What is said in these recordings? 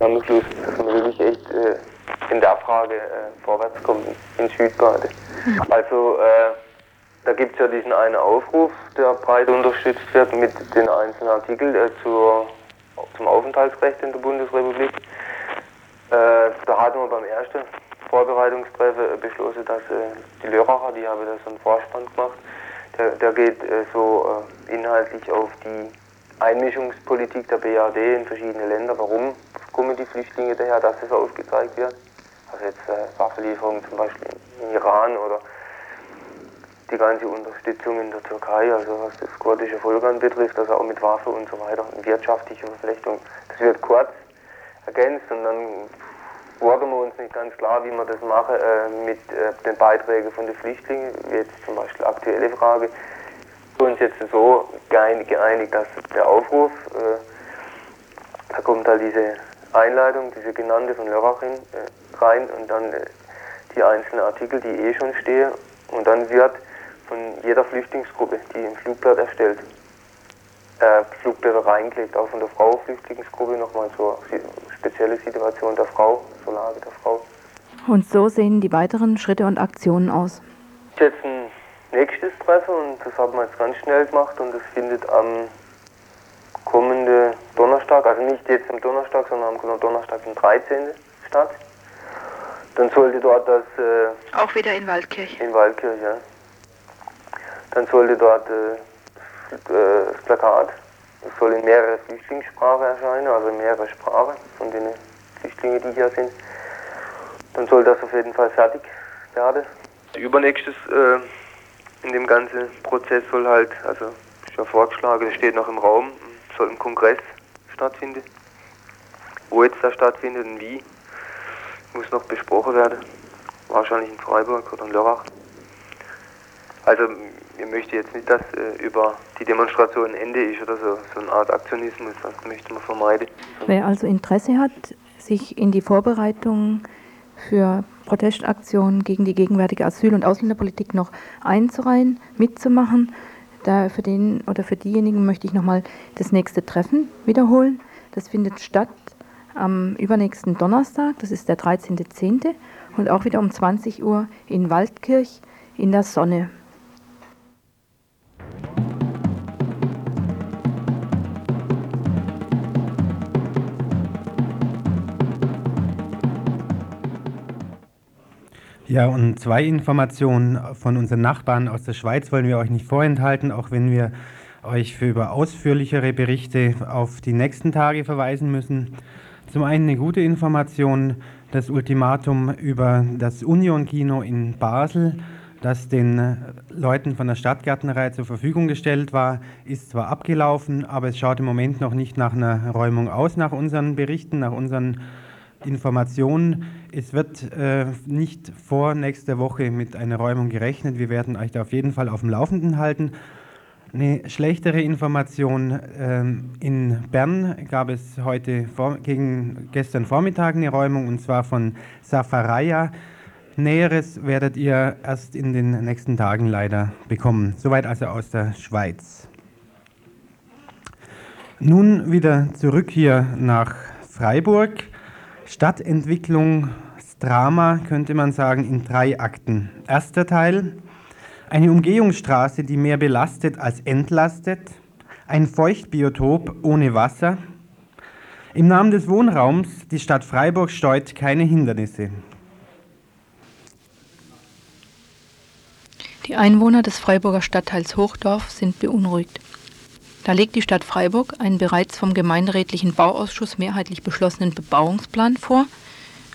Am Schluss, dass man wirklich echt äh, in der Frage äh, vorwärts kommt in Südbade. Also äh, da gibt es ja diesen einen Aufruf, der breit unterstützt wird mit den einzelnen Artikeln zur, zum Aufenthaltsrecht in der Bundesrepublik. Da hatten wir beim ersten Vorbereitungstreffen beschlossen, dass die Lörracher, die haben da so einen Vorspann gemacht, der, der geht so inhaltlich auf die Einmischungspolitik der BRD in verschiedene Länder. Warum kommen die Flüchtlinge daher, dass das aufgezeigt wird? Also jetzt äh, Waffenlieferungen zum Beispiel in Iran oder die ganze Unterstützung in der Türkei, also was das kurdische Volk anbetrifft, also auch mit Waffen und so weiter, wirtschaftliche Verflechtung. Das wird kurz ergänzt und dann wurden wir uns nicht ganz klar, wie wir das machen äh, mit äh, den Beiträgen von den Flüchtlingen, jetzt zum Beispiel aktuelle Frage. Wir uns jetzt so geeinigt, geeinigt dass der Aufruf, äh, da kommt halt diese Einleitung, diese genannte von Lörrachin äh, rein und dann äh, die einzelnen Artikel, die eh schon stehen und dann wird von jeder Flüchtlingsgruppe, die im Flugblatt erstellt, äh, Flugblätter reingelegt, auch von der Frau Flüchtlingsgruppe nochmal zur spezielle Situation der Frau, zur Lage der Frau. Und so sehen die weiteren Schritte und Aktionen aus. Jetzt ein nächstes Treffen und das haben wir jetzt ganz schnell gemacht und das findet am nicht jetzt am Donnerstag, sondern am Donnerstag, den 13. statt. Dann sollte dort das... Äh, Auch wieder in Waldkirch. In Waldkirch, ja. Dann sollte dort äh, das Plakat, das soll in mehrere Flüchtlingssprachen erscheinen, also in mehrere Sprachen von den Flüchtlingen, die hier sind. Dann soll das auf jeden Fall fertig werden. Übernächstes äh, in dem ganzen Prozess soll halt, also ist ja vorgeschlagen, das steht noch im Raum, soll ein Kongress stattfinden. Wo jetzt da stattfindet und wie, muss noch besprochen werden. Wahrscheinlich in Freiburg oder in Lörrach. Also ich möchte jetzt nicht, dass äh, über die Demonstration ein Ende ist oder so, so eine Art Aktionismus, das möchte man vermeiden. Wer also Interesse hat, sich in die Vorbereitung für Protestaktionen gegen die gegenwärtige Asyl- und Ausländerpolitik noch einzureihen, mitzumachen, da für den oder für diejenigen möchte ich nochmal das nächste Treffen wiederholen. Das findet statt am übernächsten Donnerstag, das ist der 13.10. und auch wieder um 20 Uhr in Waldkirch in der Sonne. Ja, und zwei Informationen von unseren Nachbarn aus der Schweiz wollen wir euch nicht vorenthalten, auch wenn wir euch für über ausführlichere Berichte auf die nächsten Tage verweisen müssen. Zum einen eine gute Information, das Ultimatum über das Union-Kino in Basel, das den Leuten von der Stadtgärtnerei zur Verfügung gestellt war, ist zwar abgelaufen, aber es schaut im Moment noch nicht nach einer Räumung aus, nach unseren Berichten, nach unseren Informationen. Es wird äh, nicht vor nächster Woche mit einer Räumung gerechnet. Wir werden euch da auf jeden Fall auf dem Laufenden halten. Eine schlechtere Information, äh, in Bern gab es heute vor, gegen gestern Vormittag eine Räumung und zwar von Safaraya. Näheres werdet ihr erst in den nächsten Tagen leider bekommen. Soweit also aus der Schweiz. Nun wieder zurück hier nach Freiburg. Stadtentwicklungsdrama könnte man sagen in drei Akten. Erster Teil, eine Umgehungsstraße, die mehr belastet als entlastet, ein Feuchtbiotop ohne Wasser. Im Namen des Wohnraums, die Stadt Freiburg steuert keine Hindernisse. Die Einwohner des Freiburger Stadtteils Hochdorf sind beunruhigt. Da legt die Stadt Freiburg einen bereits vom gemeinderätlichen Bauausschuss mehrheitlich beschlossenen Bebauungsplan vor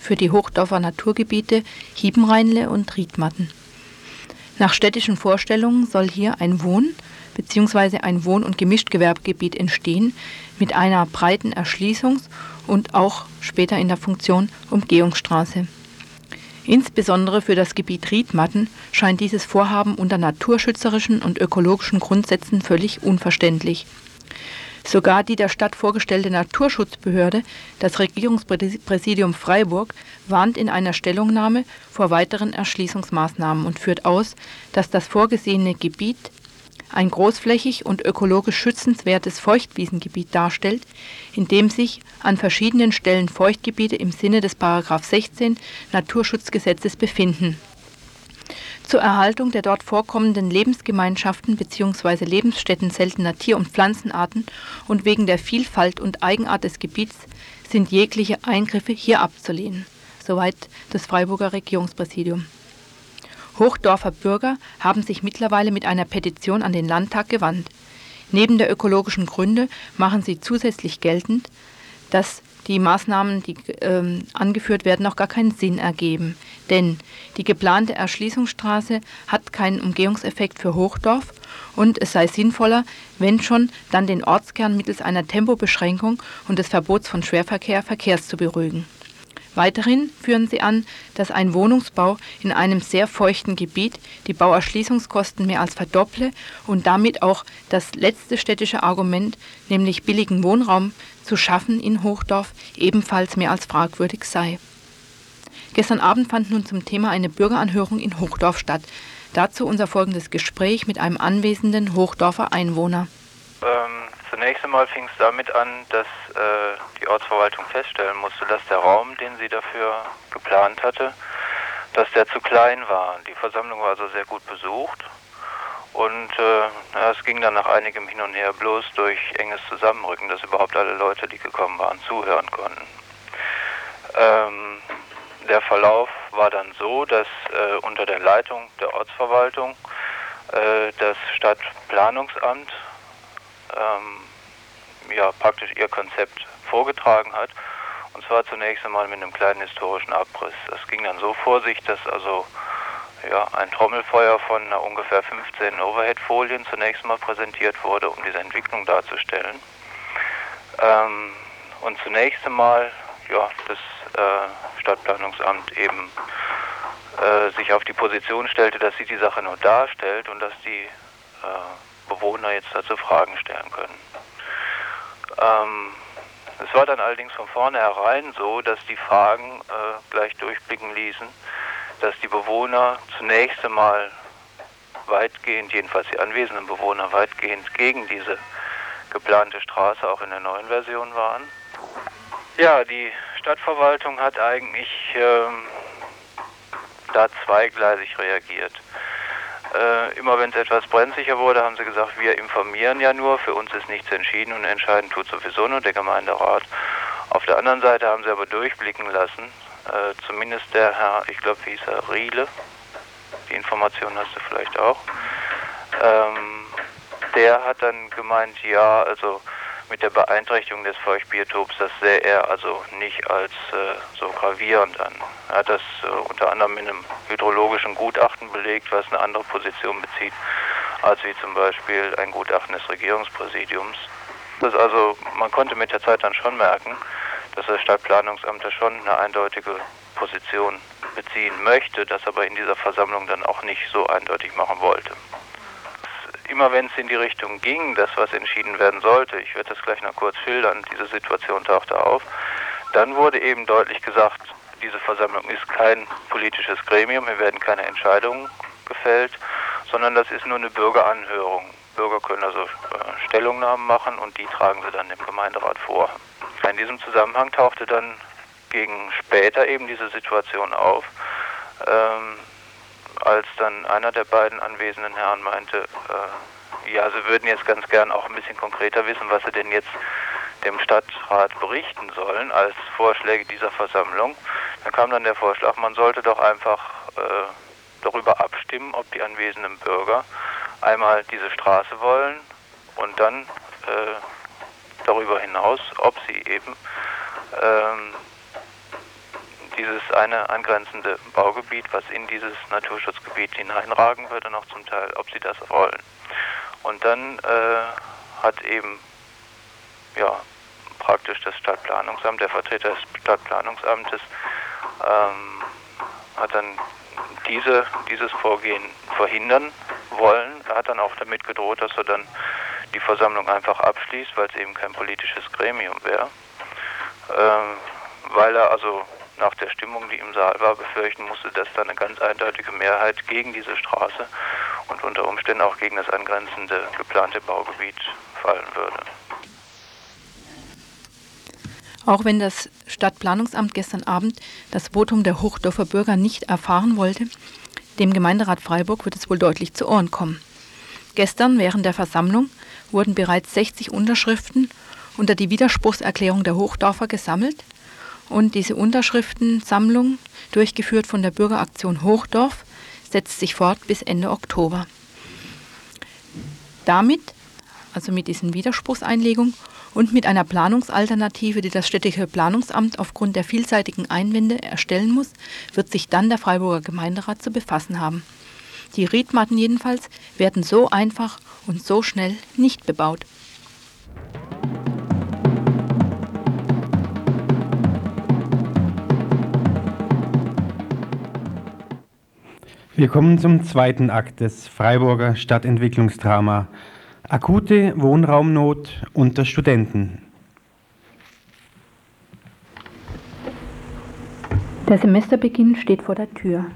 für die Hochdorfer Naturgebiete Hiebenrheinle und Riedmatten. Nach städtischen Vorstellungen soll hier ein Wohn- bzw. ein Wohn- und Gemischtgewerbegebiet entstehen mit einer breiten Erschließungs- und auch später in der Funktion Umgehungsstraße. Insbesondere für das Gebiet Riedmatten scheint dieses Vorhaben unter naturschützerischen und ökologischen Grundsätzen völlig unverständlich. Sogar die der Stadt vorgestellte Naturschutzbehörde, das Regierungspräsidium Freiburg, warnt in einer Stellungnahme vor weiteren Erschließungsmaßnahmen und führt aus, dass das vorgesehene Gebiet ein großflächig und ökologisch schützenswertes Feuchtwiesengebiet darstellt, in dem sich an verschiedenen Stellen Feuchtgebiete im Sinne des § 16 Naturschutzgesetzes befinden. Zur Erhaltung der dort vorkommenden Lebensgemeinschaften bzw. Lebensstätten seltener Tier- und Pflanzenarten und wegen der Vielfalt und Eigenart des Gebiets sind jegliche Eingriffe hier abzulehnen. Soweit das Freiburger Regierungspräsidium. Hochdorfer Bürger haben sich mittlerweile mit einer Petition an den Landtag gewandt. Neben der ökologischen Gründe machen sie zusätzlich geltend, dass die Maßnahmen, die ähm, angeführt werden, auch gar keinen Sinn ergeben. Denn die geplante Erschließungsstraße hat keinen Umgehungseffekt für Hochdorf und es sei sinnvoller, wenn schon, dann den Ortskern mittels einer Tempobeschränkung und des Verbots von Schwerverkehr Verkehrs zu beruhigen. Weiterhin führen sie an, dass ein Wohnungsbau in einem sehr feuchten Gebiet die Bauerschließungskosten mehr als verdopple und damit auch das letzte städtische Argument, nämlich billigen Wohnraum zu schaffen in Hochdorf, ebenfalls mehr als fragwürdig sei. Gestern Abend fand nun zum Thema eine Bürgeranhörung in Hochdorf statt. Dazu unser folgendes Gespräch mit einem anwesenden Hochdorfer Einwohner. Ähm, zunächst einmal fing es damit an, dass äh, die Ortsverwaltung feststellen musste, dass der Raum, den sie dafür geplant hatte, dass der zu klein war. Die Versammlung war also sehr gut besucht und äh, es ging dann nach einigem Hin und Her bloß durch enges Zusammenrücken, dass überhaupt alle Leute, die gekommen waren, zuhören konnten. Ähm, der Verlauf war dann so, dass äh, unter der Leitung der Ortsverwaltung äh, das Stadtplanungsamt ähm, ja, praktisch ihr Konzept vorgetragen hat. Und zwar zunächst einmal mit einem kleinen historischen Abriss. Das ging dann so vor sich, dass also ja, ein Trommelfeuer von ungefähr 15 Overhead-Folien zunächst mal präsentiert wurde, um diese Entwicklung darzustellen. Ähm, und zunächst einmal ja, das äh, Stadtplanungsamt eben äh, sich auf die Position stellte, dass sie die Sache nur darstellt und dass die äh, Bewohner jetzt dazu Fragen stellen können. Ähm, es war dann allerdings von vornherein so, dass die Fragen äh, gleich durchblicken ließen, dass die Bewohner zunächst einmal weitgehend, jedenfalls die anwesenden Bewohner, weitgehend gegen diese geplante Straße auch in der neuen Version waren. Ja, die Stadtverwaltung hat eigentlich ähm, da zweigleisig reagiert. Äh, immer wenn es etwas brenzlicher wurde, haben sie gesagt, wir informieren ja nur, für uns ist nichts entschieden und entscheiden tut sowieso nur der Gemeinderat. Auf der anderen Seite haben sie aber durchblicken lassen, äh, zumindest der Herr, ich glaube, wie hieß er, Riele, die Information hast du vielleicht auch, ähm, der hat dann gemeint, ja, also mit der Beeinträchtigung des Feuchtbiotops, das sähe er also nicht als äh, so gravierend an. Er hat das äh, unter anderem in einem hydrologischen Gutachten belegt, was eine andere Position bezieht, als wie zum Beispiel ein Gutachten des Regierungspräsidiums. Das also, man konnte mit der Zeit dann schon merken, dass das Stadtplanungsamt da schon eine eindeutige Position beziehen möchte, das aber in dieser Versammlung dann auch nicht so eindeutig machen wollte immer wenn es in die Richtung ging, das was entschieden werden sollte, ich werde das gleich noch kurz schildern, diese Situation tauchte auf, dann wurde eben deutlich gesagt, diese Versammlung ist kein politisches Gremium, hier werden keine Entscheidungen gefällt, sondern das ist nur eine Bürgeranhörung. Bürger können also äh, Stellungnahmen machen und die tragen sie dann dem Gemeinderat vor. In diesem Zusammenhang tauchte dann gegen später eben diese Situation auf, ähm, als dann einer der beiden anwesenden Herren meinte, äh, ja, sie würden jetzt ganz gern auch ein bisschen konkreter wissen, was sie denn jetzt dem Stadtrat berichten sollen als Vorschläge dieser Versammlung. Dann kam dann der Vorschlag, man sollte doch einfach äh, darüber abstimmen, ob die anwesenden Bürger einmal diese Straße wollen und dann äh, darüber hinaus, ob sie eben ähm, dieses eine angrenzende Baugebiet, was in dieses Naturschutzgebiet hineinragen würde, noch zum Teil, ob sie das wollen. Und dann äh, hat eben ja, praktisch das Stadtplanungsamt, der Vertreter des Stadtplanungsamtes, ähm, hat dann diese, dieses Vorgehen verhindern wollen. Er hat dann auch damit gedroht, dass er dann die Versammlung einfach abschließt, weil es eben kein politisches Gremium wäre. Ähm, weil er also nach der Stimmung, die im Saal war, befürchten musste, dass da eine ganz eindeutige Mehrheit gegen diese Straße und unter Umständen auch gegen das angrenzende geplante Baugebiet fallen würde. Auch wenn das Stadtplanungsamt gestern Abend das Votum der Hochdorfer Bürger nicht erfahren wollte, dem Gemeinderat Freiburg wird es wohl deutlich zu Ohren kommen. Gestern während der Versammlung wurden bereits 60 Unterschriften unter die Widerspruchserklärung der Hochdorfer gesammelt und diese Unterschriftensammlung, durchgeführt von der Bürgeraktion Hochdorf, setzt sich fort bis Ende Oktober. Damit, also mit diesen Widerspruchseinlegungen und mit einer Planungsalternative, die das städtische Planungsamt aufgrund der vielseitigen Einwände erstellen muss, wird sich dann der Freiburger Gemeinderat zu befassen haben. Die Riedmatten jedenfalls werden so einfach und so schnell nicht bebaut. Wir kommen zum zweiten Akt des Freiburger Stadtentwicklungsdrama Akute Wohnraumnot unter Studenten. Der Semesterbeginn steht vor der Tür.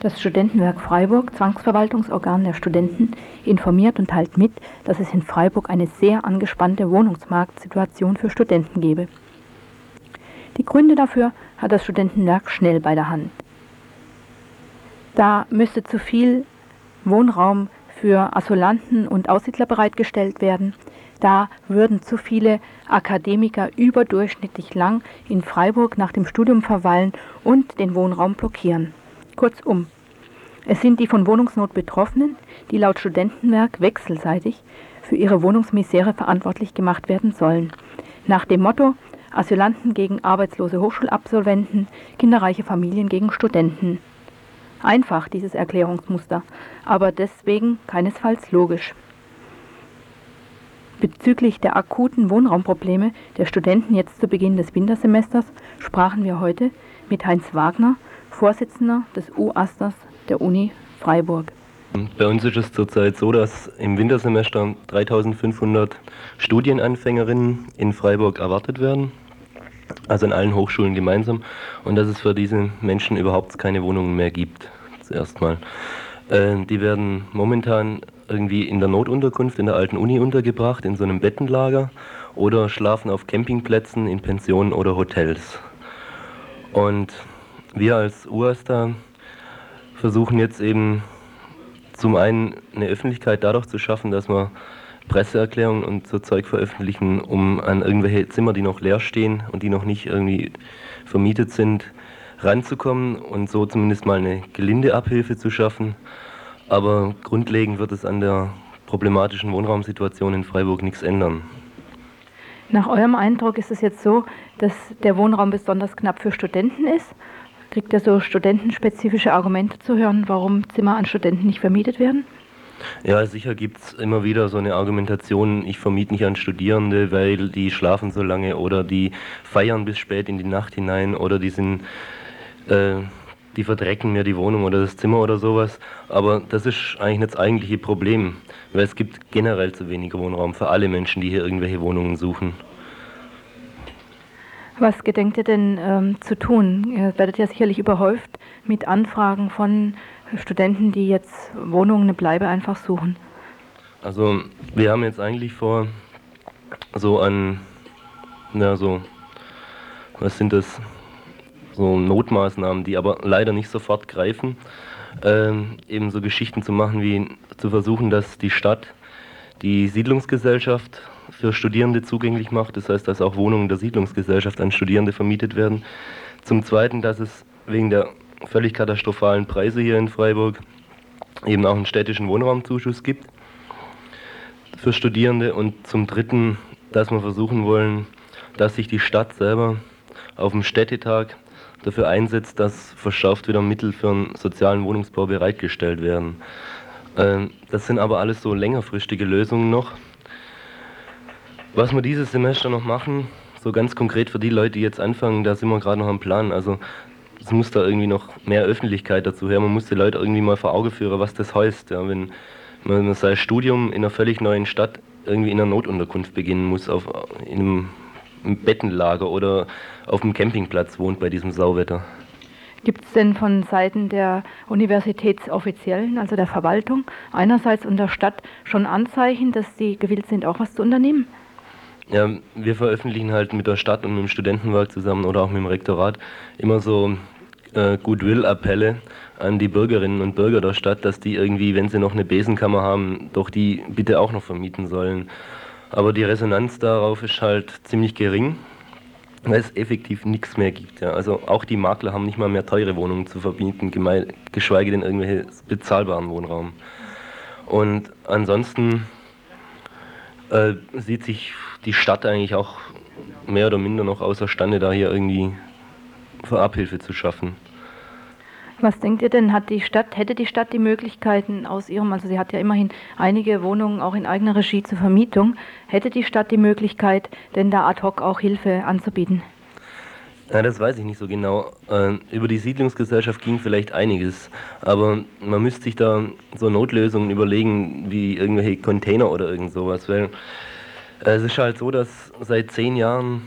Das Studentenwerk Freiburg, Zwangsverwaltungsorgan der Studenten, informiert und teilt mit, dass es in Freiburg eine sehr angespannte Wohnungsmarktsituation für Studenten gebe. Die Gründe dafür hat das Studentenwerk schnell bei der Hand. Da müsste zu viel Wohnraum für Asylanten und Aussiedler bereitgestellt werden. Da würden zu viele Akademiker überdurchschnittlich lang in Freiburg nach dem Studium verweilen und den Wohnraum blockieren. Kurzum, es sind die von Wohnungsnot Betroffenen, die laut Studentenwerk wechselseitig für ihre Wohnungsmisere verantwortlich gemacht werden sollen. Nach dem Motto Asylanten gegen arbeitslose Hochschulabsolventen, kinderreiche Familien gegen Studenten einfach, dieses Erklärungsmuster, aber deswegen keinesfalls logisch. Bezüglich der akuten Wohnraumprobleme der Studenten jetzt zu Beginn des Wintersemesters sprachen wir heute mit Heinz Wagner, Vorsitzender des U-Asters der Uni Freiburg. Bei uns ist es zurzeit so, dass im Wintersemester 3500 Studienanfängerinnen in Freiburg erwartet werden, also in allen Hochschulen gemeinsam, und dass es für diese Menschen überhaupt keine Wohnungen mehr gibt zuerst mal. Äh, die werden momentan irgendwie in der Notunterkunft in der alten Uni untergebracht, in so einem Bettenlager oder schlafen auf Campingplätzen, in Pensionen oder Hotels. Und wir als UASTA versuchen jetzt eben zum einen eine Öffentlichkeit dadurch zu schaffen, dass wir Presseerklärungen und so Zeug veröffentlichen, um an irgendwelche Zimmer, die noch leer stehen und die noch nicht irgendwie vermietet sind, ranzukommen und so zumindest mal eine gelinde Abhilfe zu schaffen. Aber grundlegend wird es an der problematischen Wohnraumsituation in Freiburg nichts ändern. Nach eurem Eindruck ist es jetzt so, dass der Wohnraum besonders knapp für Studenten ist? Kriegt ihr so studentenspezifische Argumente zu hören, warum Zimmer an Studenten nicht vermietet werden? Ja, sicher gibt es immer wieder so eine Argumentation, ich vermiete nicht an Studierende, weil die schlafen so lange oder die feiern bis spät in die Nacht hinein oder die sind äh, die verdrecken mir die Wohnung oder das Zimmer oder sowas. Aber das ist eigentlich nicht das eigentliche Problem, weil es gibt generell zu wenig Wohnraum für alle Menschen, die hier irgendwelche Wohnungen suchen. Was gedenkt ihr denn ähm, zu tun? Ihr werdet ja sicherlich überhäuft mit Anfragen von Studenten, die jetzt Wohnungen, eine Bleibe einfach suchen. Also wir haben jetzt eigentlich vor, so an, na so, was sind das, so Notmaßnahmen, die aber leider nicht sofort greifen, ähm, eben so Geschichten zu machen, wie zu versuchen, dass die Stadt die Siedlungsgesellschaft für Studierende zugänglich macht. Das heißt, dass auch Wohnungen der Siedlungsgesellschaft an Studierende vermietet werden. Zum Zweiten, dass es wegen der völlig katastrophalen Preise hier in Freiburg eben auch einen städtischen Wohnraumzuschuss gibt für Studierende. Und zum Dritten, dass wir versuchen wollen, dass sich die Stadt selber auf dem Städtetag dafür einsetzt, dass verschärft wieder Mittel für einen sozialen Wohnungsbau bereitgestellt werden. Ähm, das sind aber alles so längerfristige Lösungen noch. Was wir dieses Semester noch machen, so ganz konkret für die Leute, die jetzt anfangen, da sind wir gerade noch am Plan. Also es muss da irgendwie noch mehr Öffentlichkeit dazu her. Man muss die Leute irgendwie mal vor Auge führen, was das heißt. Ja, wenn man sein Studium in einer völlig neuen Stadt irgendwie in einer Notunterkunft beginnen muss, auf, in einem Bettenlager oder auf dem Campingplatz wohnt bei diesem Sauwetter. Gibt es denn von Seiten der Universitätsoffiziellen, also der Verwaltung, einerseits und der Stadt schon Anzeichen, dass sie gewillt sind, auch was zu unternehmen? Ja, wir veröffentlichen halt mit der Stadt und mit dem Studentenwerk zusammen oder auch mit dem Rektorat immer so äh, Goodwill-Appelle an die Bürgerinnen und Bürger der Stadt, dass die irgendwie, wenn sie noch eine Besenkammer haben, doch die bitte auch noch vermieten sollen. Aber die Resonanz darauf ist halt ziemlich gering, weil es effektiv nichts mehr gibt. Ja. Also auch die Makler haben nicht mal mehr teure Wohnungen zu verbieten, geschweige denn irgendwelche bezahlbaren Wohnraum. Und ansonsten äh, sieht sich die Stadt eigentlich auch mehr oder minder noch außerstande, da hier irgendwie für Abhilfe zu schaffen. Was denkt ihr denn, hat die Stadt, hätte die Stadt die Möglichkeiten aus ihrem, also sie hat ja immerhin einige Wohnungen auch in eigener Regie zur Vermietung, hätte die Stadt die Möglichkeit, denn da ad hoc auch Hilfe anzubieten? Ja, das weiß ich nicht so genau. Äh, über die Siedlungsgesellschaft ging vielleicht einiges, aber man müsste sich da so Notlösungen überlegen, wie irgendwelche Container oder irgend sowas, weil äh, es ist halt so, dass seit zehn Jahren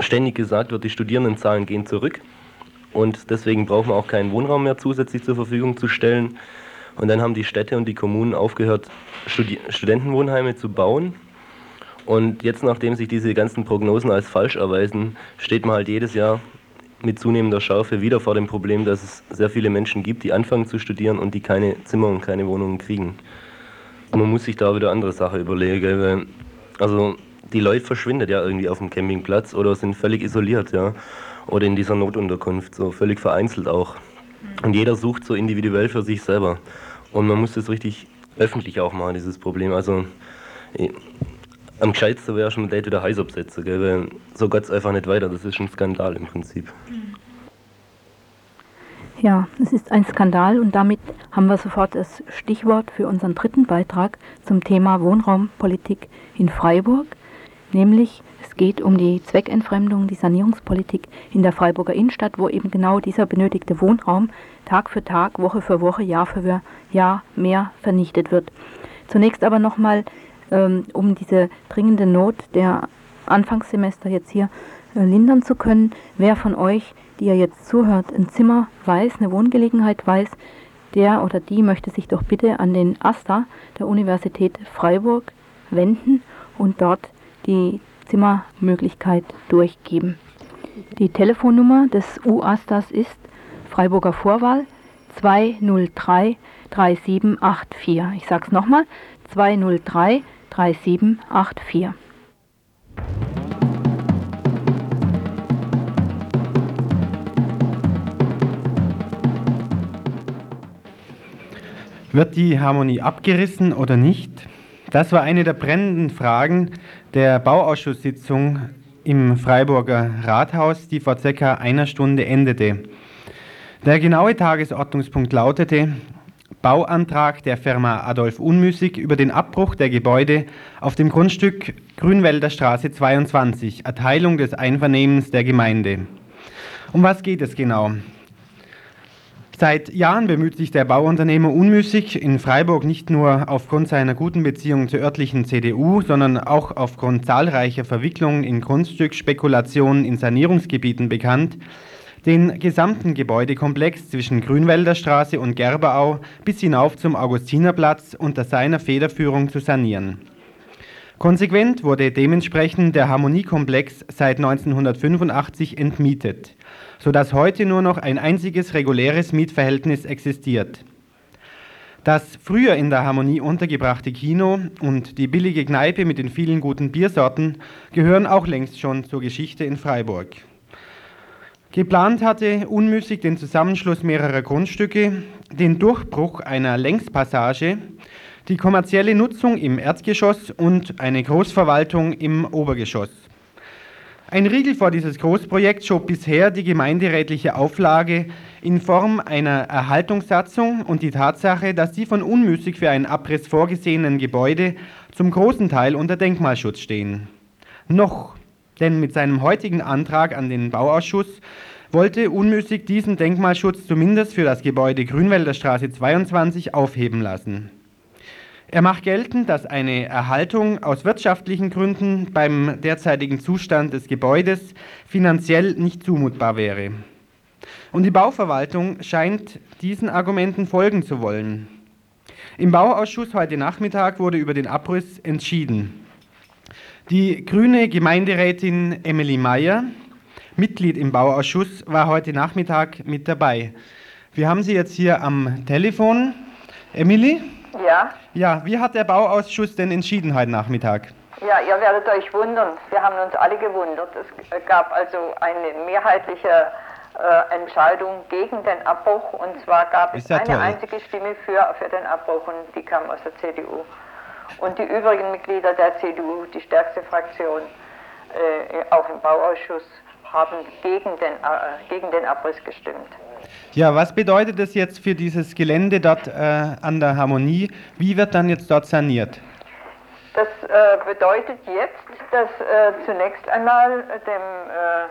ständig gesagt wird, die Studierendenzahlen gehen zurück und deswegen braucht man auch keinen Wohnraum mehr zusätzlich zur Verfügung zu stellen. Und dann haben die Städte und die Kommunen aufgehört, Studi Studentenwohnheime zu bauen. Und jetzt, nachdem sich diese ganzen Prognosen als falsch erweisen, steht man halt jedes Jahr mit zunehmender Schärfe wieder vor dem Problem, dass es sehr viele Menschen gibt, die anfangen zu studieren und die keine Zimmer und keine Wohnungen kriegen. Und man muss sich da wieder andere Sachen überlegen. Weil, also die Leute verschwinden ja irgendwie auf dem Campingplatz oder sind völlig isoliert, ja oder in dieser Notunterkunft, so völlig vereinzelt auch. Und jeder sucht so individuell für sich selber. Und man muss das richtig öffentlich auch machen, dieses Problem. Also am gescheitsten wäre schon Date wieder heiß absetzen, gell? weil so geht es einfach nicht weiter. Das ist ein Skandal im Prinzip. Ja, es ist ein Skandal und damit haben wir sofort das Stichwort für unseren dritten Beitrag zum Thema Wohnraumpolitik in Freiburg, nämlich es geht um die Zweckentfremdung, die Sanierungspolitik in der Freiburger Innenstadt, wo eben genau dieser benötigte Wohnraum Tag für Tag, Woche für Woche, Jahr für Jahr mehr vernichtet wird. Zunächst aber nochmal, ähm, um diese dringende Not der Anfangssemester jetzt hier äh, lindern zu können, wer von euch, die ihr jetzt zuhört, ein Zimmer weiß, eine Wohngelegenheit weiß, der oder die möchte sich doch bitte an den AStA der Universität Freiburg wenden und dort die Zimmermöglichkeit durchgeben. Die Telefonnummer des UASTAS ist Freiburger Vorwahl 203 3784. Ich sage es nochmal, 203 3784. Wird die Harmonie abgerissen oder nicht? Das war eine der brennenden Fragen der Bauausschusssitzung im Freiburger Rathaus, die vor circa einer Stunde endete. Der genaue Tagesordnungspunkt lautete Bauantrag der Firma Adolf Unmüßig über den Abbruch der Gebäude auf dem Grundstück Grünwälder Straße 22, Erteilung des Einvernehmens der Gemeinde. Um was geht es genau? Seit Jahren bemüht sich der Bauunternehmer unmüßig in Freiburg nicht nur aufgrund seiner guten Beziehung zur örtlichen CDU, sondern auch aufgrund zahlreicher Verwicklungen in Grundstückspekulationen in Sanierungsgebieten bekannt, den gesamten Gebäudekomplex zwischen Grünwälder Straße und Gerberau bis hinauf zum Augustinerplatz unter seiner Federführung zu sanieren. Konsequent wurde dementsprechend der Harmoniekomplex seit 1985 entmietet sodass heute nur noch ein einziges reguläres Mietverhältnis existiert. Das früher in der Harmonie untergebrachte Kino und die billige Kneipe mit den vielen guten Biersorten gehören auch längst schon zur Geschichte in Freiburg. Geplant hatte unmüßig den Zusammenschluss mehrerer Grundstücke, den Durchbruch einer Längspassage, die kommerzielle Nutzung im Erdgeschoss und eine Großverwaltung im Obergeschoss. Ein Riegel vor dieses Großprojekt schob bisher die gemeinderätliche Auflage in Form einer Erhaltungssatzung und die Tatsache, dass die von unmüßig für einen Abriss vorgesehenen Gebäude zum großen Teil unter Denkmalschutz stehen. Noch, denn mit seinem heutigen Antrag an den Bauausschuss wollte unmüßig diesen Denkmalschutz zumindest für das Gebäude Grünwälder Straße 22 aufheben lassen. Er macht geltend, dass eine Erhaltung aus wirtschaftlichen Gründen beim derzeitigen Zustand des Gebäudes finanziell nicht zumutbar wäre. Und die Bauverwaltung scheint diesen Argumenten folgen zu wollen. Im Bauausschuss heute Nachmittag wurde über den Abriss entschieden. Die grüne Gemeinderätin Emily Meyer, Mitglied im Bauausschuss, war heute Nachmittag mit dabei. Wir haben sie jetzt hier am Telefon. Emily? Ja. Ja, wie hat der Bauausschuss denn entschieden heute Nachmittag? Ja, ihr werdet euch wundern. Wir haben uns alle gewundert. Es gab also eine mehrheitliche äh, Entscheidung gegen den Abbruch und zwar gab es ja eine toll. einzige Stimme für, für den Abbruch und die kam aus der CDU. Und die übrigen Mitglieder der CDU, die stärkste Fraktion, äh, auch im Bauausschuss, haben gegen den, äh, gegen den Abriss gestimmt. Ja, was bedeutet das jetzt für dieses Gelände dort äh, an der Harmonie? Wie wird dann jetzt dort saniert? Das äh, bedeutet jetzt, dass äh, zunächst einmal dem äh,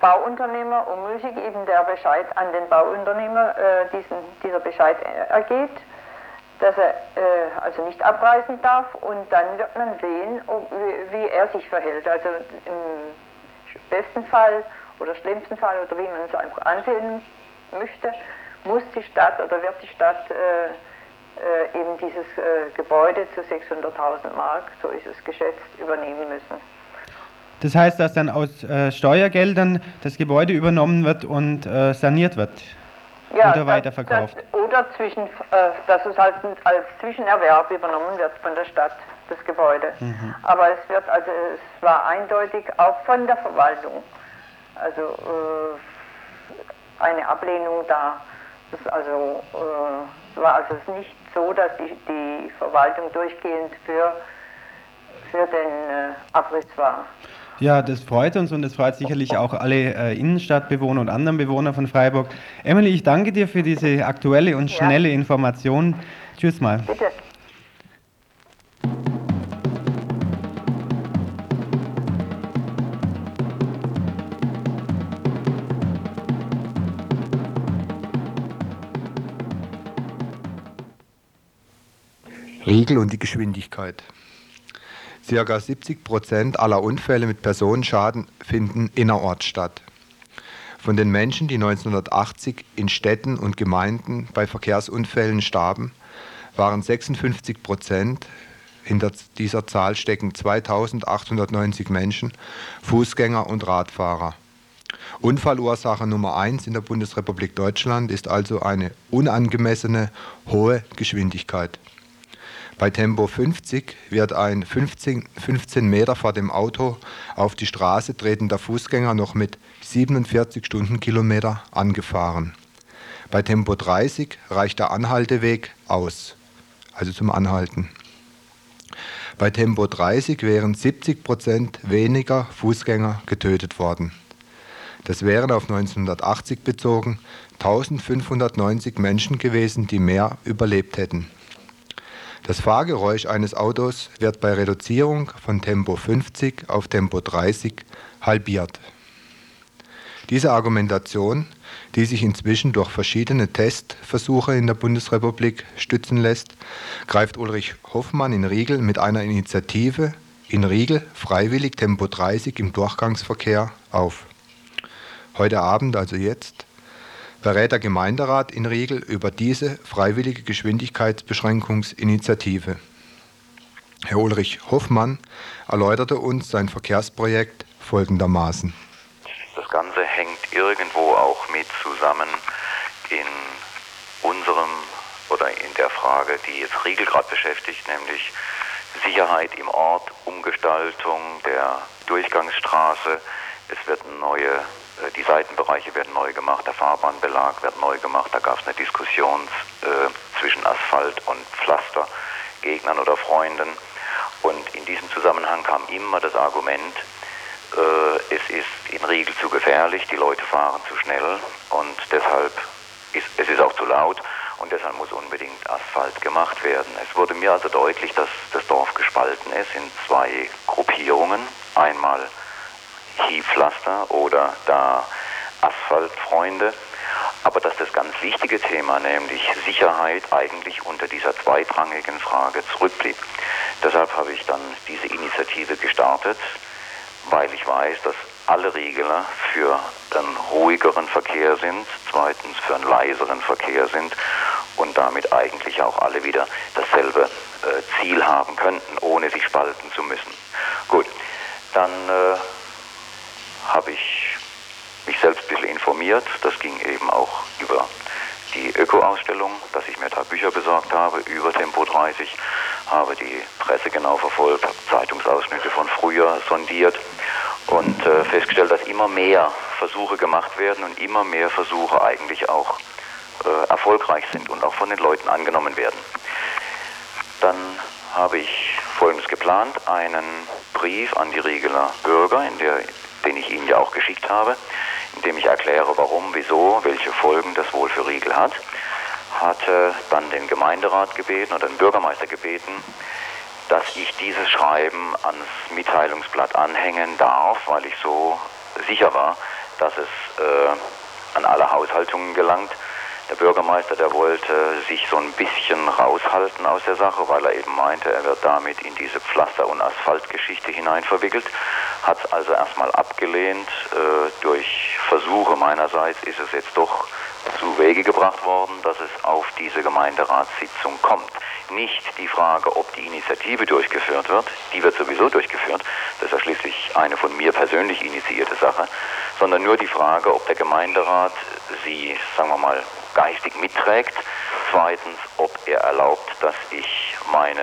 Bauunternehmer unmöglich eben der Bescheid an den Bauunternehmer, äh, diesen, dieser Bescheid ergeht, dass er äh, also nicht abreißen darf und dann wird man sehen, ob, wie, wie er sich verhält. Also im besten Fall oder schlimmsten Fall oder wie man es einfach ansehen möchte, muss die Stadt oder wird die Stadt äh, äh, eben dieses äh, Gebäude zu 600.000 Mark, so ist es geschätzt, übernehmen müssen. Das heißt, dass dann aus äh, Steuergeldern das Gebäude übernommen wird und äh, saniert wird oder das- weiterverkauft. Das, oder zwischen, äh, dass es halt als Zwischenerwerb übernommen wird von der Stadt, das Gebäude. Mhm. Aber es wird, also es war eindeutig auch von der Verwaltung, also eine Ablehnung da. Das also äh, war also es nicht so, dass die, die Verwaltung durchgehend für, für den äh, Abriss war. Ja, das freut uns und das freut sicherlich auch alle äh, Innenstadtbewohner und anderen Bewohner von Freiburg. Emily, ich danke dir für diese aktuelle und Ja. schnelle Information. Tschüss mal. Bitte. Riegel und die Geschwindigkeit. Circa 70 Prozent aller Unfälle mit Personenschaden finden innerorts statt. Von den Menschen, die 1980 in Städten und Gemeinden bei Verkehrsunfällen starben, waren 56 Prozent, hinter dieser Zahl stecken 2890 Menschen, Fußgänger und Radfahrer. Unfallursache Nummer eins in der Bundesrepublik Deutschland ist also eine unangemessene hohe Geschwindigkeit. Bei Tempo 50 wird ein 15, 15 Meter vor dem Auto auf die Straße tretender Fußgänger noch mit 47 Stundenkilometer angefahren. Bei Tempo 30 reicht der Anhalteweg aus, also zum Anhalten. Bei Tempo 30 wären 70 Prozent weniger Fußgänger getötet worden. Das wären auf 1980 bezogen 1590 Menschen gewesen, die mehr überlebt hätten. Das Fahrgeräusch eines Autos wird bei Reduzierung von Tempo 50 auf Tempo 30 halbiert. Diese Argumentation, die sich inzwischen durch verschiedene Testversuche in der Bundesrepublik stützen lässt, greift Ulrich Hoffmann in Riegel mit einer Initiative in Riegel freiwillig Tempo 30 im Durchgangsverkehr auf. Heute Abend, also jetzt, berät der Gemeinderat in Riegel über diese freiwillige Geschwindigkeitsbeschränkungsinitiative. Herr Ulrich Hoffmann erläuterte uns sein Verkehrsprojekt folgendermaßen. Das Ganze hängt irgendwo auch mit zusammen in unserem oder in der Frage, die jetzt Riegel gerade beschäftigt, nämlich Sicherheit im Ort, Umgestaltung der Durchgangsstraße. Es wird neue, äh, die Seitenbereiche werden neu gemacht, der Fahrbahnbelag wird neu gemacht. Da gab es eine Diskussion äh, zwischen Asphalt und Pflaster, Gegnern oder Freunden. Und in diesem Zusammenhang kam immer das Argument, äh, es ist in Riegel zu gefährlich, die Leute fahren zu schnell und deshalb ist es ist auch zu laut und deshalb muss unbedingt Asphalt gemacht werden. Es wurde mir also deutlich, dass das Dorf gespalten ist in zwei Gruppierungen. Einmal Hiefpflaster oder da Asphaltfreunde. aber dass das ganz wichtige Thema, nämlich Sicherheit, eigentlich unter dieser zweitrangigen Frage zurückblieb. Deshalb habe ich dann diese Initiative gestartet, weil ich weiß, dass alle Regler für einen ruhigeren Verkehr sind, zweitens für einen leiseren Verkehr sind und damit eigentlich auch alle wieder dasselbe äh, Ziel haben könnten, ohne sich spalten zu müssen. Gut, dann äh, habe ich mich selbst ein bisschen informiert. Das ging eben auch über die Öko-Ausstellung, dass ich mir da Bücher besorgt habe über Tempo 30, habe die Presse genau verfolgt, habe Zeitungsausschnitte von früher sondiert und äh, festgestellt, dass immer mehr Versuche gemacht werden und immer mehr Versuche eigentlich auch äh, erfolgreich sind und auch von den Leuten angenommen werden. Dann habe ich Folgendes geplant, einen Brief an die Riegeler Bürger, der, den ich Ihnen ja auch geschickt habe, in dem ich erkläre, warum, wieso, welche Folgen das wohl für Riegel hat, hatte dann den Gemeinderat gebeten oder den Bürgermeister gebeten, dass ich dieses Schreiben ans Mitteilungsblatt anhängen darf, weil ich so sicher war, dass es äh, an alle Haushaltungen gelangt. Der Bürgermeister, der wollte sich so ein bisschen raushalten aus der Sache, weil er eben meinte, er wird damit in diese Pflaster- und Asphaltgeschichte hinein verwickelt, hat es also erstmal abgelehnt. Äh, durch Versuche meinerseits ist es jetzt doch zu Wege gebracht worden, dass es auf diese Gemeinderatssitzung kommt. Nicht die Frage, ob die Initiative durchgeführt wird, die wird sowieso durchgeführt, das ist ja schließlich eine von mir persönlich initiierte Sache, sondern nur die Frage, ob der Gemeinderat sie, sagen wir mal, geistig mitträgt. Zweitens, ob er erlaubt, dass ich meine,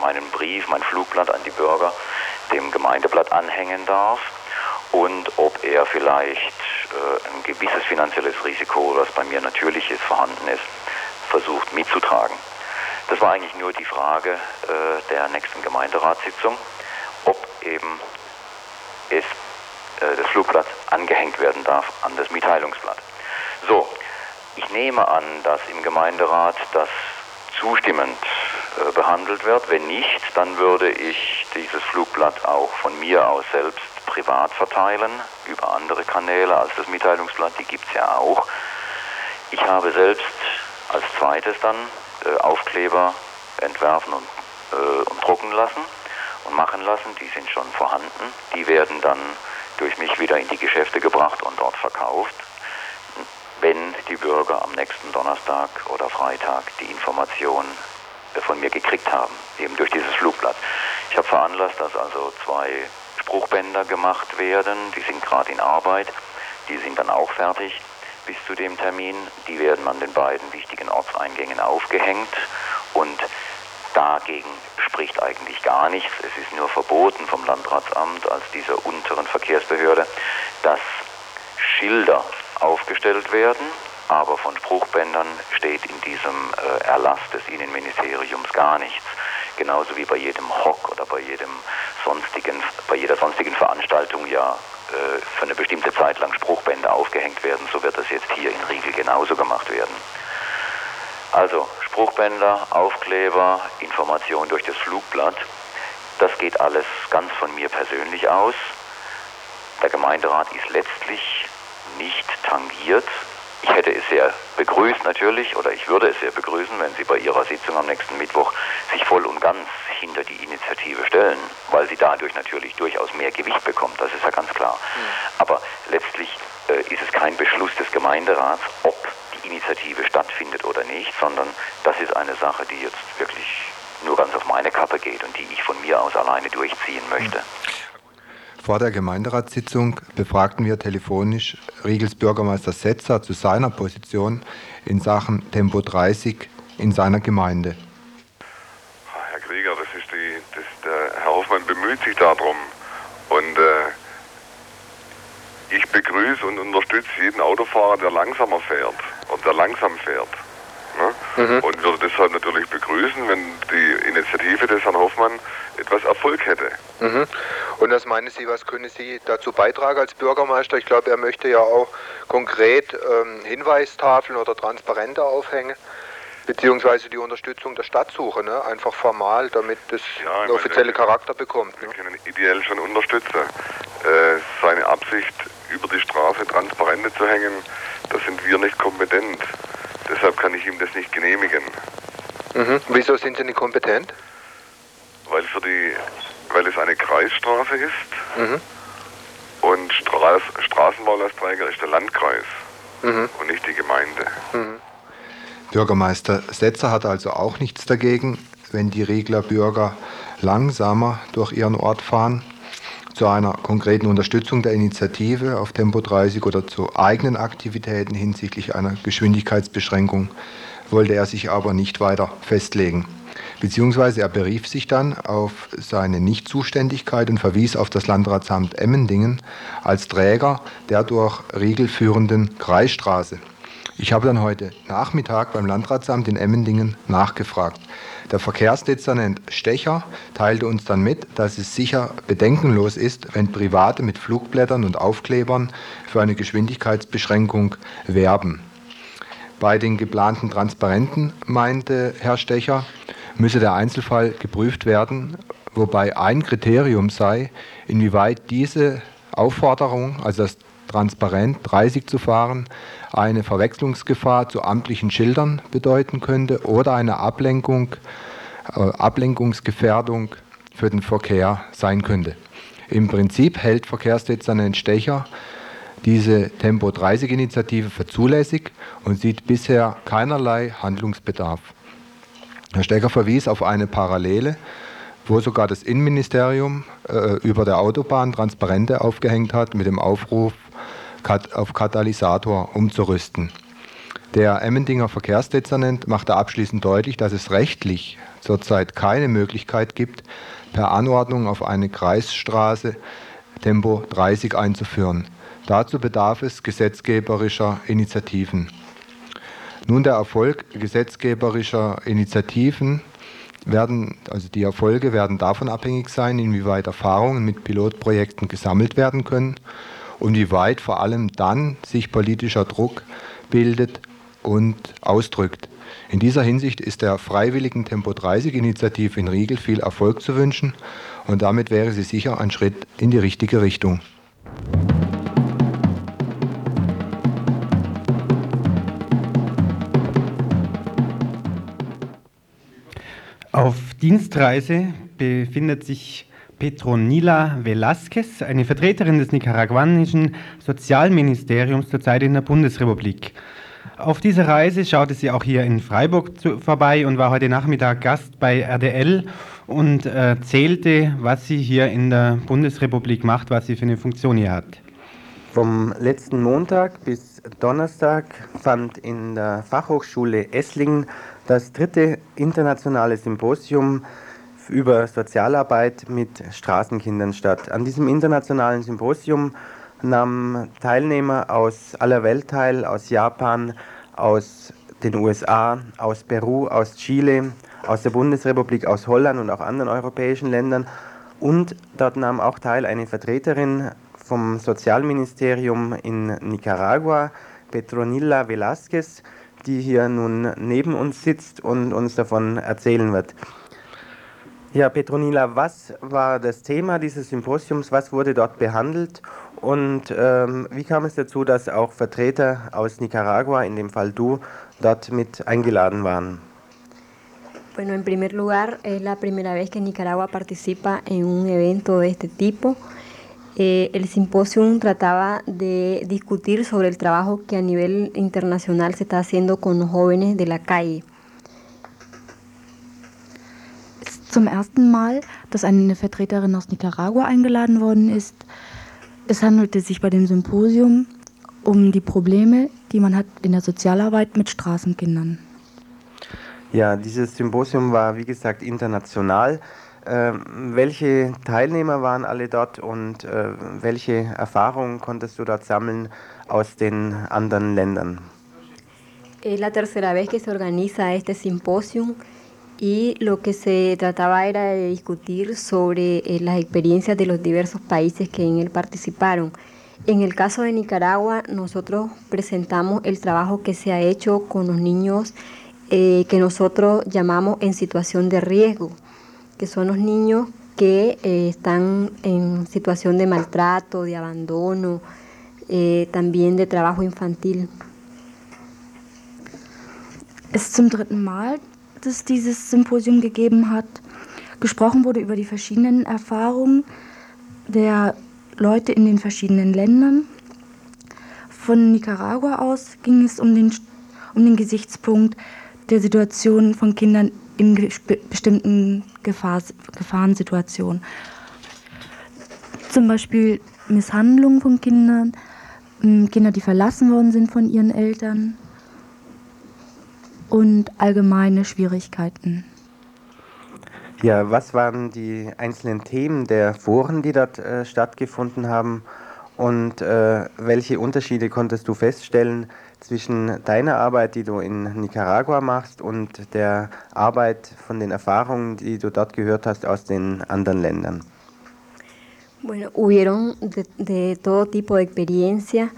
meinen Brief, mein Flugblatt an die Bürger dem Gemeindeblatt anhängen darf und ob er vielleicht äh, ein gewisses finanzielles Risiko, was bei mir natürlich ist, vorhanden ist, versucht mitzutragen. Das war eigentlich nur die Frage äh, der nächsten Gemeinderatssitzung, ob eben es, äh, das Flugblatt angehängt werden darf an das Mitteilungsblatt. So, ich nehme an, dass im Gemeinderat das zustimmend äh, behandelt wird. Wenn nicht, dann würde ich dieses Flugblatt auch von mir aus selbst privat verteilen, über andere Kanäle als das Mitteilungsblatt, die gibt es ja auch. Ich habe selbst als zweites dann äh, Aufkleber entwerfen und, äh, und drucken lassen und machen lassen. Die sind schon vorhanden. Die werden dann durch mich wieder in die Geschäfte gebracht und dort verkauft, wenn die Bürger am nächsten Donnerstag oder Freitag die Information äh, von mir gekriegt haben, eben durch dieses Flugblatt. Ich habe veranlasst, dass also zwei Spruchbänder gemacht werden, die sind gerade in Arbeit, die sind dann auch fertig bis zu dem Termin. Die werden an den beiden wichtigen Ortseingängen aufgehängt und dagegen spricht eigentlich gar nichts. Es ist nur verboten vom Landratsamt als dieser unteren Verkehrsbehörde, dass Schilder aufgestellt werden, aber von Spruchbändern steht in diesem äh, Erlass des Innenministeriums gar nichts. Genauso wie bei jedem Hock oder bei jedem sonstigen, bei jeder sonstigen Veranstaltung ja äh, für eine bestimmte Zeit lang Spruchbänder aufgehängt werden, so wird das jetzt hier in Riegel genauso gemacht werden. Also Spruchbänder, Aufkleber, Information durch das Flugblatt, das geht alles ganz von mir persönlich aus. Der Gemeinderat ist letztlich nicht tangiert. Ich hätte es sehr begrüßt natürlich, oder ich würde es sehr begrüßen, wenn Sie bei Ihrer Sitzung am nächsten Mittwoch sich voll und ganz hinter die Initiative stellen, weil sie dadurch natürlich durchaus mehr Gewicht bekommt, das ist ja ganz klar. Mhm. Aber letztlich äh, ist es kein Beschluss des Gemeinderats, ob die Initiative stattfindet oder nicht, sondern das ist eine Sache, die jetzt wirklich nur ganz auf meine Kappe geht und die ich von mir aus alleine durchziehen möchte. Vor der Gemeinderatssitzung befragten wir telefonisch Riegels Bürgermeister Setzer zu seiner Position in Sachen Tempo 30 in seiner Gemeinde. man bemüht sich darum. Und äh, ich begrüße und unterstütze jeden Autofahrer, der langsamer fährt und der langsam fährt. Ne? Mhm. Und würde deshalb natürlich begrüßen, wenn die Initiative des Herrn Hoffmann etwas Erfolg hätte. Mhm. Und was meinen Sie, was können Sie dazu beitragen als Bürgermeister? Ich glaube, er möchte ja auch konkret ähm, Hinweistafeln oder Transparente aufhängen beziehungsweise die Unterstützung der Stadtsuche, ne? einfach formal, damit das ja, einen offiziellen Charakter bekommt. Wir ne? können ideell schon unterstützen. Äh, seine Absicht über die Straße Transparente zu hängen, da sind wir nicht kompetent. Deshalb kann ich ihm das nicht genehmigen. Mhm. Wieso sind Sie nicht kompetent? Weil, für die, weil es eine Kreisstraße ist Mhm. und Straß, Straßenbaulasträger ist der Landkreis Mhm. und nicht die Gemeinde. Bürgermeister Setzer hat also auch nichts dagegen, wenn die Riegler Bürger langsamer durch ihren Ort fahren. Zu einer konkreten Unterstützung der Initiative auf Tempo 30 oder zu eigenen Aktivitäten hinsichtlich einer Geschwindigkeitsbeschränkung wollte er sich aber nicht weiter festlegen. Beziehungsweise er berief sich dann auf seine Nichtzuständigkeit und verwies auf das Landratsamt Emmendingen als Träger der durch Riegel führenden Kreisstraße. Ich habe dann heute Nachmittag beim Landratsamt in Emmendingen nachgefragt. Der Verkehrsdezernent Stecher teilte uns dann mit, dass es sicher bedenkenlos ist, wenn Private mit Flugblättern und Aufklebern für eine Geschwindigkeitsbeschränkung werben. Bei den geplanten Transparenten, meinte Herr Stecher, müsse der Einzelfall geprüft werden, wobei ein Kriterium sei, inwieweit diese Aufforderung, also das Transparent 30 zu fahren, eine Verwechslungsgefahr zu amtlichen Schildern bedeuten könnte oder eine Ablenkung, äh, Ablenkungsgefährdung für den Verkehr sein könnte. Im Prinzip hält Verkehrsdezernent Stecher diese Tempo 30 Initiative für zulässig und sieht bisher keinerlei Handlungsbedarf. Herr Stecker verwies auf eine Parallele, wo sogar das Innenministerium äh, über der Autobahn Transparente aufgehängt hat mit dem Aufruf, Kat auf Katalysator umzurüsten. Der Emmendinger Verkehrsdezernent machte abschließend deutlich, dass es rechtlich zurzeit keine Möglichkeit gibt, per Anordnung auf eine Kreisstraße Tempo 30 einzuführen. Dazu bedarf es gesetzgeberischer Initiativen. Nun der Erfolg gesetzgeberischer Initiativen werden, also die Erfolge werden davon abhängig sein, inwieweit Erfahrungen mit Pilotprojekten gesammelt werden können und wie weit vor allem dann sich politischer Druck bildet und ausdrückt. In dieser Hinsicht ist der freiwilligen Tempo 30 Initiative in Riegel viel Erfolg zu wünschen und damit wäre sie sicher ein Schritt in die richtige Richtung. Dienstreise befindet sich Petronila Velázquez, eine Vertreterin des nicaraguanischen Sozialministeriums zurzeit in der Bundesrepublik. Auf dieser Reise schaute sie auch hier in Freiburg zu, vorbei und war heute Nachmittag Gast bei RDL und erzählte, was sie hier in der Bundesrepublik macht, was sie für eine Funktion hier hat. Vom letzten Montag bis Donnerstag fand in der Fachhochschule Esslingen das dritte internationale Symposium über Sozialarbeit mit Straßenkindern statt. An diesem internationalen Symposium nahmen Teilnehmer aus aller Welt teil, aus Japan, aus den USA, aus Peru, aus Chile, aus der Bundesrepublik, aus Holland und auch anderen europäischen Ländern. Und dort nahm auch teil eine Vertreterin vom Sozialministerium in Nicaragua, Petronilla Velázquez, die hier nun neben uns sitzt und uns davon erzählen wird. Ja, Petronila, was war das Thema dieses Symposiums? Was wurde dort behandelt? Und ähm, wie kam es dazu, dass auch Vertreter aus Nicaragua, in dem Fall du, dort mit eingeladen waren? Bueno, en primer lugar, es la primera vez que Nicaragua participa en un evento de este tipo. Eh, el simposium trataba de discutir sobre el trabajo que a nivel internacional se está haciendo con los jóvenes de la calle. zum ersten Mal, dass eine Vertreterin aus Nicaragua eingeladen worden ist. Es handelte sich bei dem Symposium um die Probleme, die man hat in der Sozialarbeit mit Straßenkindern. Ja, dieses Symposium war wie gesagt international. Ähm, welche Teilnehmer waren alle dort und äh, welche Erfahrungen konntest du dort sammeln aus den anderen Ländern? Es la tercera vez que se organiza este simposium y lo que se trataba era de discutir sobre eh, las experiencias de los diversos países que en él participaron. En el caso de Nicaragua, nosotros presentamos el trabajo que se ha hecho con los niños eh, que nosotros llamamos en situación de riesgo, que son los niños que eh, están en situación de maltrato, de abandono, eh, también de trabajo infantil. Es zum dritten Mal, dass dieses Symposium gegeben hat. Gesprochen wurde über die verschiedenen Erfahrungen der Leute in den verschiedenen Ländern. Von Nicaragua aus ging es um den, um den Gesichtspunkt der Situation von Kindern in bestimmten Gefahrs Gefahrensituationen. Zum Beispiel Misshandlungen von Kindern, ähm, Kinder, die verlassen worden sind von ihren Eltern und allgemeine Schwierigkeiten. Ja, was waren die einzelnen Themen der Foren, die dort äh, stattgefunden haben und äh, welche Unterschiede konntest du feststellen zwischen deiner Arbeit, die du in Nicaragua machst und der Arbeit von den Erfahrungen, die du dort gehört hast aus den anderen Ländern? Bueno, hubieron de, de todo tipo de experiencias.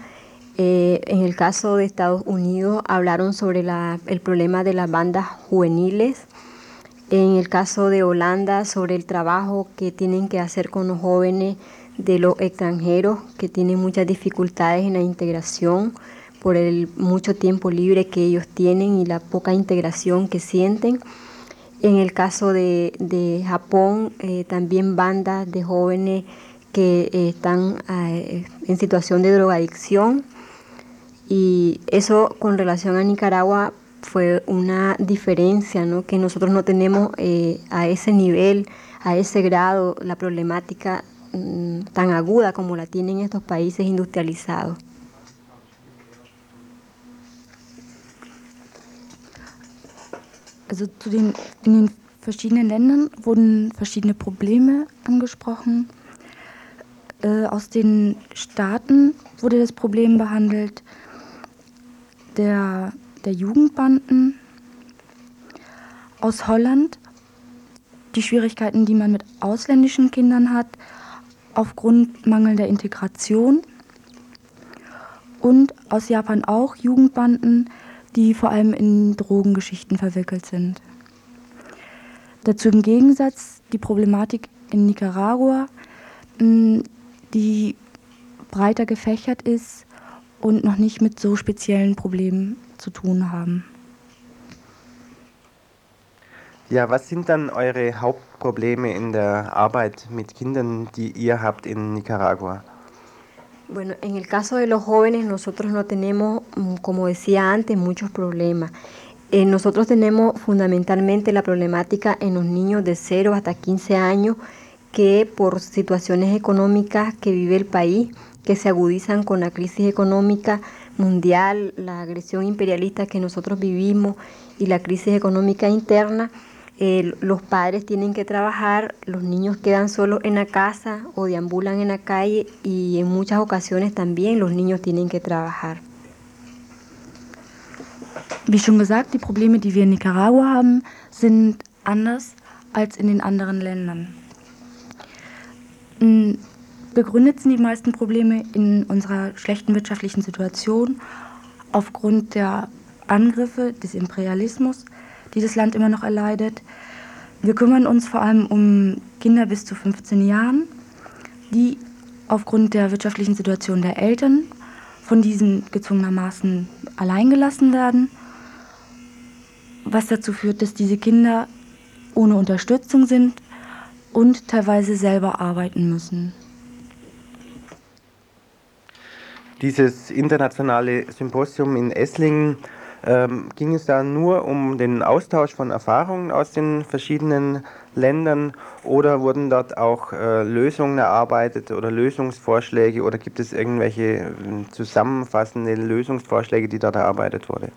Eh, en el caso de Estados Unidos hablaron sobre la, el problema de las bandas juveniles. En el caso de Holanda sobre el trabajo que tienen que hacer con los jóvenes de los extranjeros que tienen muchas dificultades en la integración por el mucho tiempo libre que ellos tienen y la poca integración que sienten. En el caso de, de Japón, eh, también bandas de jóvenes que eh, están eh, en situación de drogadicción y eso con relación a Nicaragua fue una diferencia, ¿no? que nosotros no tenemos a ese nivel, a ese grado, la problemática mmm, tan aguda como la tienen estos países industrializados. Also zu den, in den verschiedenen Ländern wurden verschiedene Probleme angesprochen. Äh, aus den Staaten wurde das Problem behandelt der, der Jugendbanden. Aus Holland die Schwierigkeiten, die man mit ausländischen Kindern hat, aufgrund mangelnder Integration. Und aus Japan auch Jugendbanden, die vor allem in Drogengeschichten verwickelt sind. Dazu im Gegensatz die Problematik in Nicaragua, die breiter gefächert ist und noch nicht mit so speziellen Problemen zu tun haben. Ja, was sind dann eure Hauptprobleme in der Arbeit mit Kindern, die ihr habt in Nicaragua? Bueno, en el caso de los jóvenes nosotros no tenemos, mm, como decía antes, muchos problemas. Eh, nosotros tenemos fundamentalmente la problemática en los niños de 0 hasta 15 años que por situaciones económicas que vive el país, que se agudizan con la crisis económica mundial, la agresión imperialista que nosotros vivimos y la crisis económica interna, eh, los padres tienen que trabajar, los niños quedan solos en la casa o deambulan en la calle y en muchas ocasiones también los niños tienen que trabajar. Wie schon gesagt, die Probleme, die wir in Nicaragua haben, sind anders als in den anderen Ländern. Begründet sind die meisten Probleme in unserer schlechten wirtschaftlichen Situation aufgrund der Angriffe des Imperialismus, die das Land immer noch erleidet. Wir kümmern uns vor allem um Kinder bis zu 15 Jahren, die aufgrund der wirtschaftlichen Situation der Eltern von diesen gezwungenermaßen alleingelassen werden, was dazu führt, dass diese Kinder ohne Unterstützung sind und teilweise selber arbeiten müssen. Dieses internationale Symposium in Esslingen ähm, ging es da nur um den Austausch von Erfahrungen aus den verschiedenen Ländern oder wurden dort auch äh, Lösungen erarbeitet oder Lösungsvorschläge oder gibt es irgendwelche äh, zusammenfassende Lösungsvorschläge, die dort erarbeitet wurden?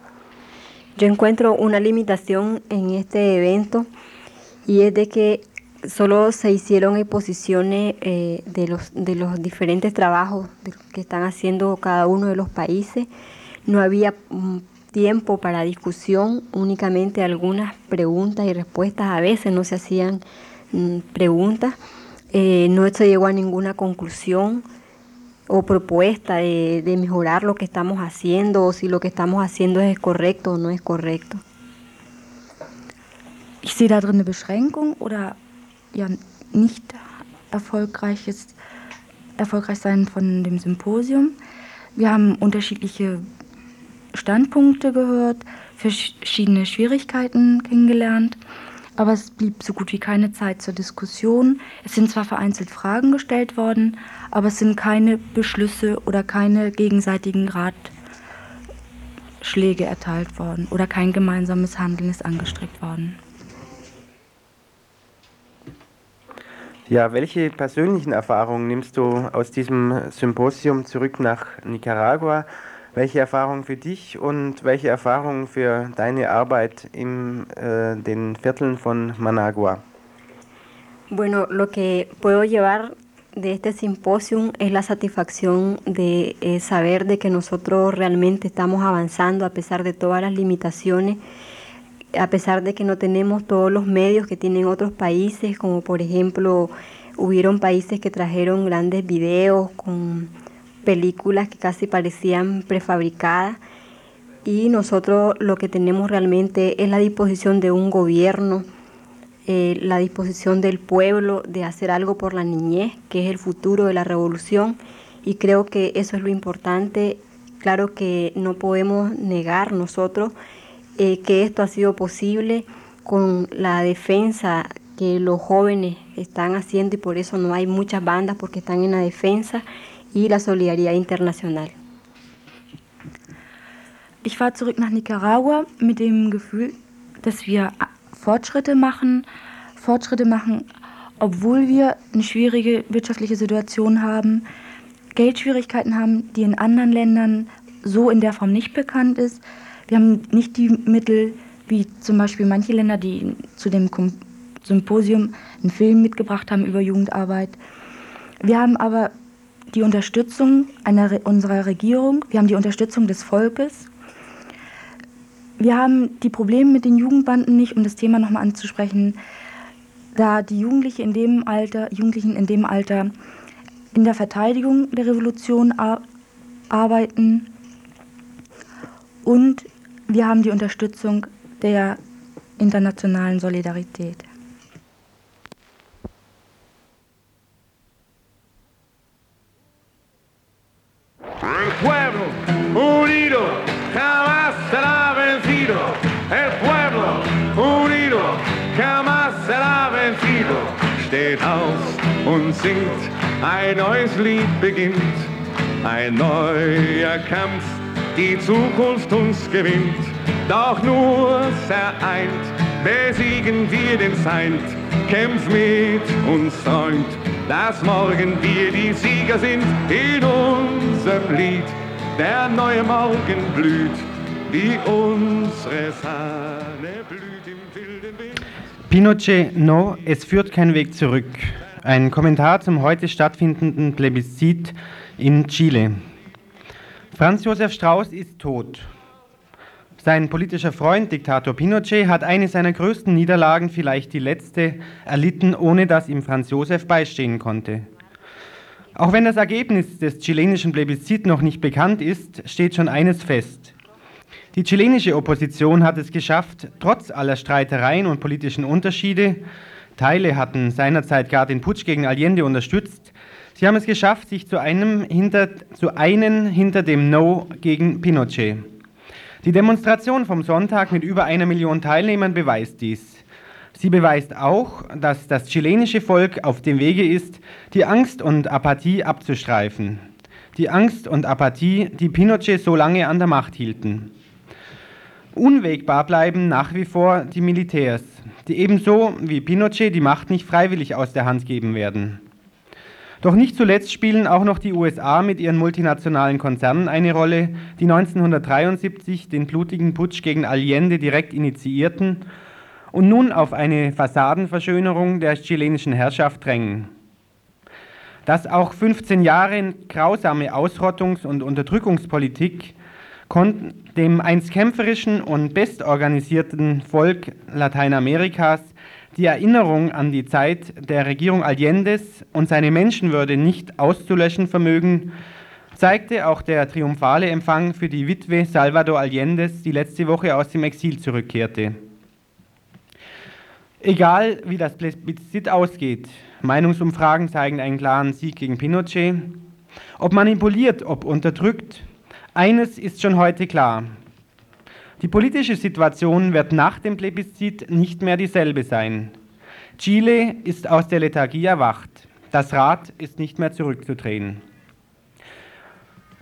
Yo encuentro una limitación en este evento y es de que solo se hicieron exposiciones eh, de, los, de los diferentes trabajos que están haciendo cada uno de los países. No había mm, tiempo para discusión, únicamente algunas preguntas y respuestas. A veces no se hacían mm, preguntas. Eh, no se llegó a ninguna conclusión o propuesta de, de mejorar lo que estamos haciendo o si lo que estamos haciendo es correcto o no es correcto. Ich sehe da drin eine Beschränkung oder ja nicht erfolgreiches, erfolgreich sein von dem Symposium. Wir haben unterschiedliche Standpunkte gehört, verschiedene Schwierigkeiten kennengelernt, aber es blieb so gut wie keine Zeit zur Diskussion. Es sind zwar vereinzelt Fragen gestellt worden, aber es sind keine Beschlüsse oder keine gegenseitigen Ratschläge erteilt worden oder kein gemeinsames Handeln ist angestrebt worden. Ja, welche persönlichen Erfahrungen nimmst du aus diesem Symposium zurück nach Nicaragua? Welche Erfahrungen für dich und welche Erfahrungen für deine Arbeit in äh, den Vierteln von Managua? Bueno, lo que puedo llevar de este simposio es la satisfacción de eh, saber de que nosotros realmente estamos avanzando a pesar de todas las limitaciones, a pesar de que no tenemos todos los medios que tienen otros países, como por ejemplo hubieron países que trajeron grandes videos con películas que casi parecían prefabricadas y nosotros lo que tenemos realmente es la disposición de un gobierno, eh, la disposición del pueblo de hacer algo por la niñez, que es el futuro de la revolución, y creo que eso es lo importante. Claro que no podemos negar nosotros eh, que esto ha sido posible con la defensa que los jóvenes están haciendo y por eso no hay muchas bandas porque están en la defensa y la solidaridad internacional. Ich fahre zurück nach Nicaragua mit dem Gefühl, dass wir Fortschritte machen, Fortschritte machen, obwohl wir eine schwierige wirtschaftliche Situation haben, Geldschwierigkeiten haben, die in anderen Ländern so in der Form nicht bekannt ist. Wir haben nicht die Mittel, wie zum Beispiel manche Länder, die zu dem Symposium einen Film mitgebracht haben über Jugendarbeit. Wir haben aber die Unterstützung einer, unserer Regierung, wir haben die Unterstützung des Volkes. Wir haben die Probleme mit den Jugendbanden nicht, um das Thema nochmal anzusprechen, da die Jugendliche in dem Alter, Jugendlichen in dem Alter in der Verteidigung der Revolution arbeiten und wir haben die Unterstützung der internationalen Solidarität. Ein neues Lied beginnt. Ein neuer Kampf, die Zukunft uns gewinnt. Doch nur vereint besiegen wir den Feind. Kämpf mit uns, Freund, dass morgen wir die Sieger sind in unserem Lied. Der neue Morgen blüht, wie unsere Fahne blüht im wilden Wind. Pinochet, no, es führt kein Weg zurück. Ein Kommentar zum heute stattfindenden Plebiszit in Chile. Franz Josef Strauß ist tot. Sein politischer Freund, Diktator Pinochet, hat eine seiner größten Niederlagen, vielleicht die letzte, erlitten, ohne dass ihm Franz Josef beistehen konnte. Auch wenn das Ergebnis des chilenischen Plebiszit noch nicht bekannt ist, steht schon eines fest. Die chilenische Opposition hat es geschafft, trotz aller Streitereien und politischen Unterschiede, Teile hatten seinerzeit gar den Putsch gegen Allende unterstützt, sie haben es geschafft, sich zu einem hinter, zu einen hinter dem No gegen Pinochet. Die Demonstration vom Sonntag mit über einer Million Teilnehmern beweist dies. Sie beweist auch, dass das chilenische Volk auf dem Wege ist, die Angst und Apathie abzustreifen. Die Angst und Apathie, die Pinochet so lange an der Macht hielten. Unwägbar bleiben nach wie vor die Militärs, die ebenso wie Pinochet die Macht nicht freiwillig aus der Hand geben werden. Doch nicht zuletzt spielen auch noch die USA mit ihren multinationalen Konzernen eine Rolle, die 1973 den blutigen Putsch gegen Allende direkt initiierten und nun auf eine Fassadenverschönerung der chilenischen Herrschaft drängen. Dass auch 15 Jahre grausame Ausrottungs- und Unterdrückungspolitik konnten dem einst kämpferischen und bestorganisierten Volk Lateinamerikas die Erinnerung an die Zeit der Regierung Allendes und seine Menschenwürde nicht auszulöschen vermögen, zeigte auch der triumphale Empfang für die Witwe Salvador Allendes, die letzte Woche aus dem Exil zurückkehrte. Egal wie das Plebiszit ausgeht, Meinungsumfragen zeigen einen klaren Sieg gegen Pinochet. Ob manipuliert, ob unterdrückt, eines ist schon heute klar. Die politische Situation wird nach dem Plebiszit nicht mehr dieselbe sein. Chile ist aus der Lethargie erwacht. Das Rad ist nicht mehr zurückzudrehen.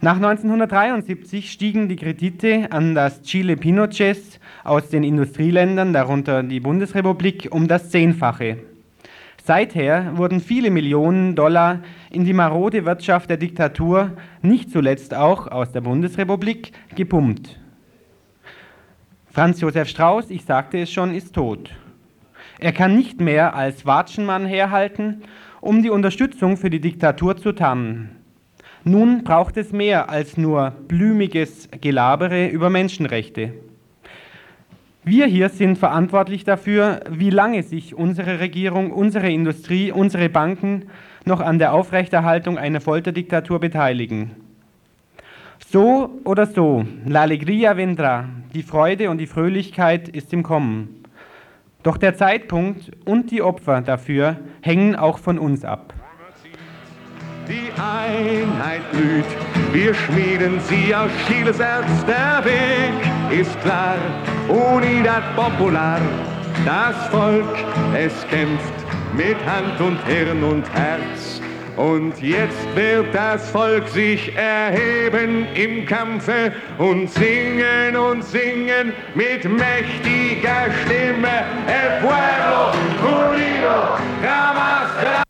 Nach 1973 stiegen die Kredite an das Chile Pinochets aus den Industrieländern, darunter die Bundesrepublik, um das Zehnfache. Seither wurden viele Millionen Dollar in die marode Wirtschaft der Diktatur, nicht zuletzt auch aus der Bundesrepublik, gepumpt. Franz Josef Strauß, ich sagte es schon, ist tot. Er kann nicht mehr als Watschenmann herhalten, um die Unterstützung für die Diktatur zu tarnen. Nun braucht es mehr als nur blümiges Gelabere über Menschenrechte. Wir hier sind verantwortlich dafür, wie lange sich unsere Regierung, unsere Industrie, unsere Banken noch an der Aufrechterhaltung einer Folterdiktatur beteiligen. So oder so, la alegría vendrá, die Freude und die Fröhlichkeit ist im Kommen. Doch der Zeitpunkt und die Opfer dafür hängen auch von uns ab. Die Einheit blüht, wir schmieden sie aus Chiles Erz. Der Weg ist klar, Unidad Popular. Das Volk, es kämpft mit Hand und Hirn und Herz. Und jetzt wird das Volk sich erheben im Kampfe und singen und singen mit mächtiger Stimme. El pueblo unido jamás.